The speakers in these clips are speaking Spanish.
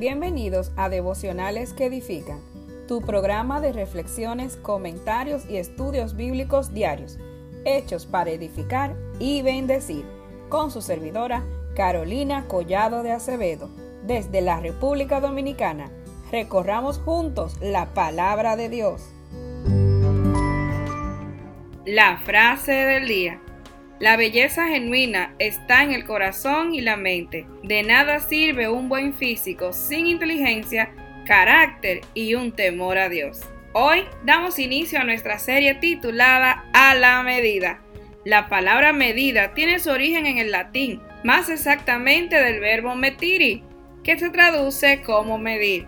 Bienvenidos a Devocionales que Edifican, tu programa de reflexiones, comentarios y estudios bíblicos diarios, hechos para edificar y bendecir, con su servidora Carolina Collado de Acevedo, desde la República Dominicana. Recorramos juntos la palabra de Dios. La frase del día. La belleza genuina está en el corazón y la mente. De nada sirve un buen físico sin inteligencia, carácter y un temor a Dios. Hoy damos inicio a nuestra serie titulada A la medida. La palabra medida tiene su origen en el latín, más exactamente del verbo metiri, que se traduce como medir.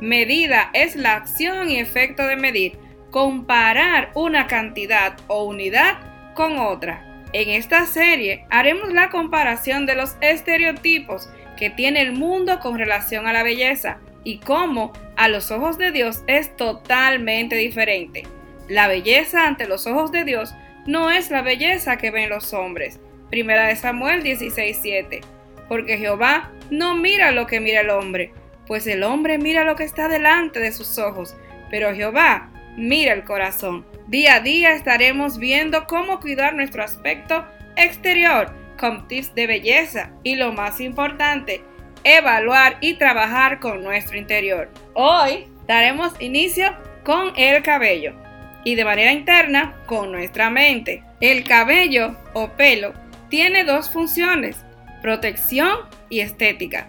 Medida es la acción y efecto de medir, comparar una cantidad o unidad con otra. En esta serie haremos la comparación de los estereotipos que tiene el mundo con relación a la belleza y cómo a los ojos de Dios es totalmente diferente. La belleza ante los ojos de Dios no es la belleza que ven los hombres. Primera de Samuel 16:7. Porque Jehová no mira lo que mira el hombre, pues el hombre mira lo que está delante de sus ojos, pero Jehová mira el corazón. Día a día estaremos viendo cómo cuidar nuestro aspecto exterior con tips de belleza y lo más importante, evaluar y trabajar con nuestro interior. Hoy daremos inicio con el cabello y de manera interna con nuestra mente. El cabello o pelo tiene dos funciones, protección y estética.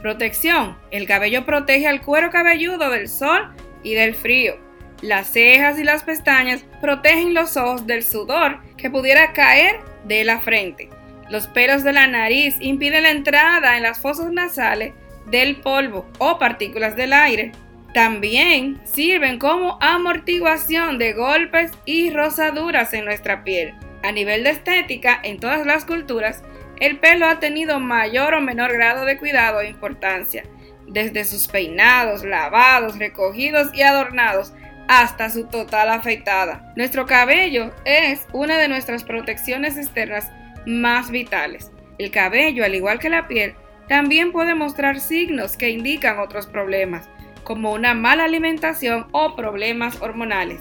Protección. El cabello protege al cuero cabelludo del sol y del frío. Las cejas y las pestañas protegen los ojos del sudor que pudiera caer de la frente. Los pelos de la nariz impiden la entrada en las fosas nasales del polvo o partículas del aire. También sirven como amortiguación de golpes y rosaduras en nuestra piel. A nivel de estética, en todas las culturas, el pelo ha tenido mayor o menor grado de cuidado e importancia, desde sus peinados, lavados, recogidos y adornados hasta su total afeitada. Nuestro cabello es una de nuestras protecciones externas más vitales. El cabello, al igual que la piel, también puede mostrar signos que indican otros problemas, como una mala alimentación o problemas hormonales.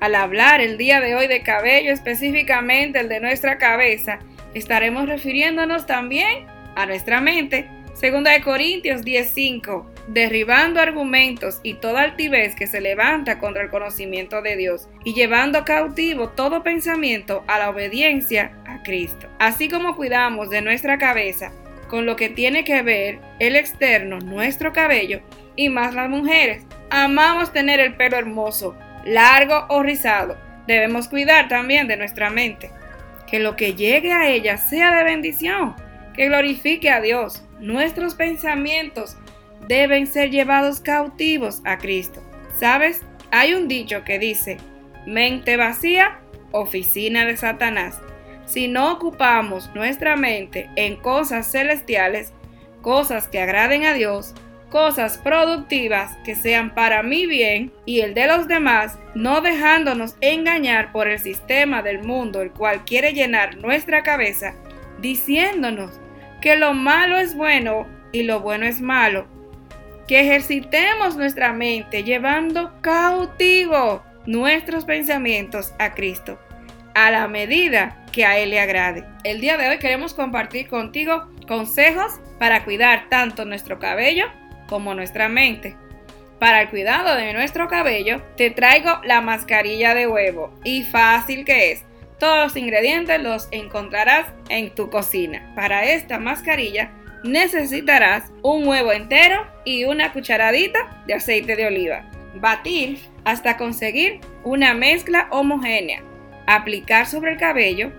Al hablar el día de hoy de cabello, específicamente el de nuestra cabeza, estaremos refiriéndonos también a nuestra mente. Segunda de Corintios 10:5 derribando argumentos y toda altivez que se levanta contra el conocimiento de Dios y llevando cautivo todo pensamiento a la obediencia a Cristo. Así como cuidamos de nuestra cabeza con lo que tiene que ver el externo, nuestro cabello, y más las mujeres, amamos tener el pelo hermoso, largo o rizado. Debemos cuidar también de nuestra mente, que lo que llegue a ella sea de bendición, que glorifique a Dios. Nuestros pensamientos deben ser llevados cautivos a Cristo. ¿Sabes? Hay un dicho que dice, mente vacía, oficina de Satanás. Si no ocupamos nuestra mente en cosas celestiales, cosas que agraden a Dios, cosas productivas que sean para mi bien y el de los demás, no dejándonos engañar por el sistema del mundo el cual quiere llenar nuestra cabeza, diciéndonos que lo malo es bueno y lo bueno es malo, que ejercitemos nuestra mente llevando cautivo nuestros pensamientos a Cristo, a la medida que a Él le agrade. El día de hoy queremos compartir contigo consejos para cuidar tanto nuestro cabello como nuestra mente. Para el cuidado de nuestro cabello, te traigo la mascarilla de huevo y fácil que es. Todos los ingredientes los encontrarás en tu cocina. Para esta mascarilla necesitarás un huevo entero y una cucharadita de aceite de oliva. Batir hasta conseguir una mezcla homogénea. Aplicar sobre el cabello,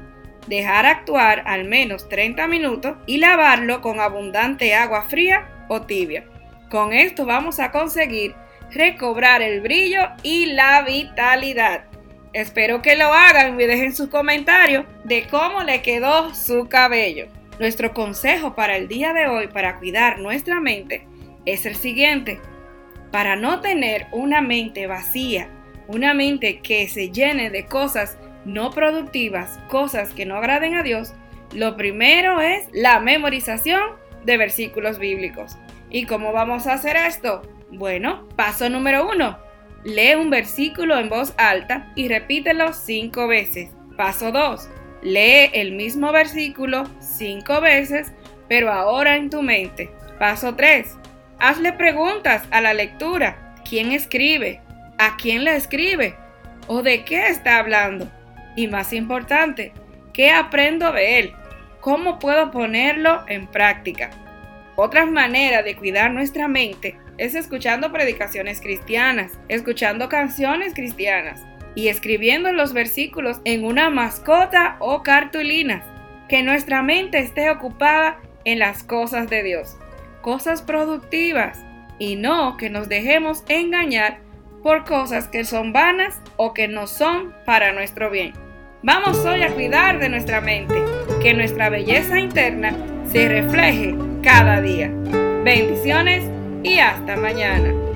dejar actuar al menos 30 minutos y lavarlo con abundante agua fría o tibia. Con esto vamos a conseguir recobrar el brillo y la vitalidad. Espero que lo hagan y dejen sus comentarios de cómo le quedó su cabello. Nuestro consejo para el día de hoy para cuidar nuestra mente es el siguiente. Para no tener una mente vacía, una mente que se llene de cosas no productivas, cosas que no agraden a Dios, lo primero es la memorización de versículos bíblicos. ¿Y cómo vamos a hacer esto? Bueno, paso número uno. Lee un versículo en voz alta y repítelo cinco veces. Paso 2. Lee el mismo versículo cinco veces, pero ahora en tu mente. Paso 3. Hazle preguntas a la lectura. ¿Quién escribe? ¿A quién le escribe? ¿O de qué está hablando? Y más importante, ¿qué aprendo de él? ¿Cómo puedo ponerlo en práctica? Otra manera de cuidar nuestra mente es escuchando predicaciones cristianas, escuchando canciones cristianas y escribiendo los versículos en una mascota o cartulina. Que nuestra mente esté ocupada en las cosas de Dios, cosas productivas, y no que nos dejemos engañar por cosas que son vanas o que no son para nuestro bien. Vamos hoy a cuidar de nuestra mente, que nuestra belleza interna se refleje cada día. Bendiciones y hasta mañana.